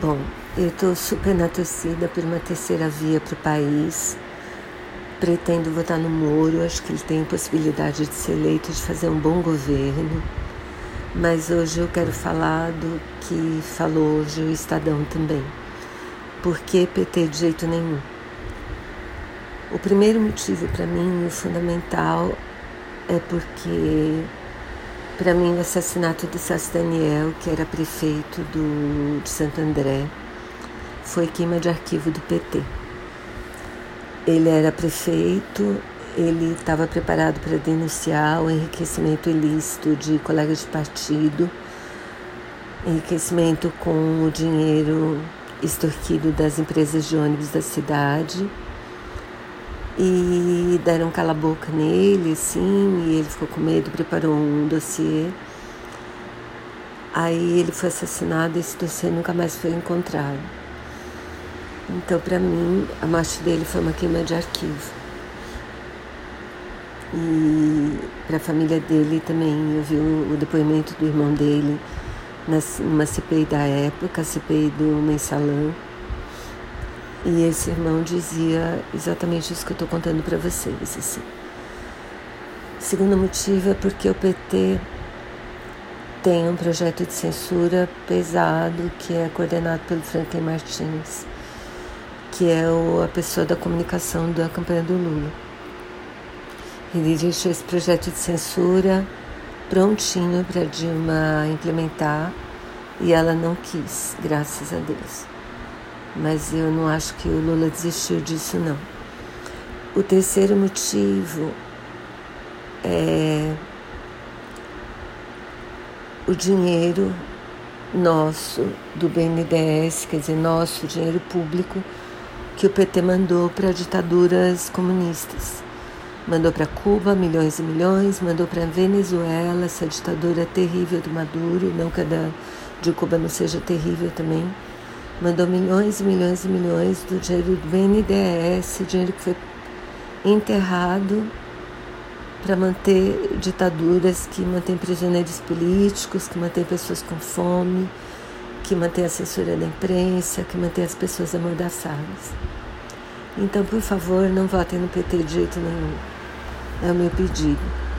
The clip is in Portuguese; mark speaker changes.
Speaker 1: Bom, eu estou super na torcida por uma terceira via para o país. Pretendo votar no Moro, acho que ele tem possibilidade de ser eleito, de fazer um bom governo. Mas hoje eu quero falar do que falou hoje o Estadão também. Por que PT de jeito nenhum? O primeiro motivo para mim, o fundamental, é porque para mim, o assassinato de Sassi Daniel, que era prefeito do, de Santo André, foi queima de arquivo do PT. Ele era prefeito, ele estava preparado para denunciar o enriquecimento ilícito de colegas de partido, enriquecimento com o dinheiro extorquido das empresas de ônibus da cidade e deram cala-boca nele, assim, e ele ficou com medo, preparou um dossiê. Aí ele foi assassinado e esse dossiê nunca mais foi encontrado. Então, para mim, a morte dele foi uma queima de arquivo. E para a família dele também, eu vi o, depoimento do irmão dele numa CPI da época, CPI do Mensalão e esse irmão dizia exatamente isso que eu estou contando para vocês. Assim. Segundo motivo é porque o PT tem um projeto de censura pesado que é coordenado pelo Franklin Martins, que é o, a pessoa da comunicação da campanha do Lula. Ele deixou esse projeto de censura prontinho para Dilma implementar e ela não quis, graças a Deus mas eu não acho que o Lula desistiu disso, não. O terceiro motivo é o dinheiro nosso do BNDES, quer dizer, nosso dinheiro público, que o PT mandou para ditaduras comunistas. Mandou para Cuba milhões e milhões, mandou para Venezuela, essa ditadura terrível do Maduro, não que a de Cuba não seja terrível também mandou milhões e milhões e milhões do dinheiro do BNDES, dinheiro que foi enterrado para manter ditaduras que mantêm prisioneiros políticos, que mantêm pessoas com fome, que mantêm a censura da imprensa, que mantêm as pessoas amordaçadas. Então, por favor, não votem no PT de jeito nenhum. É o meu pedido.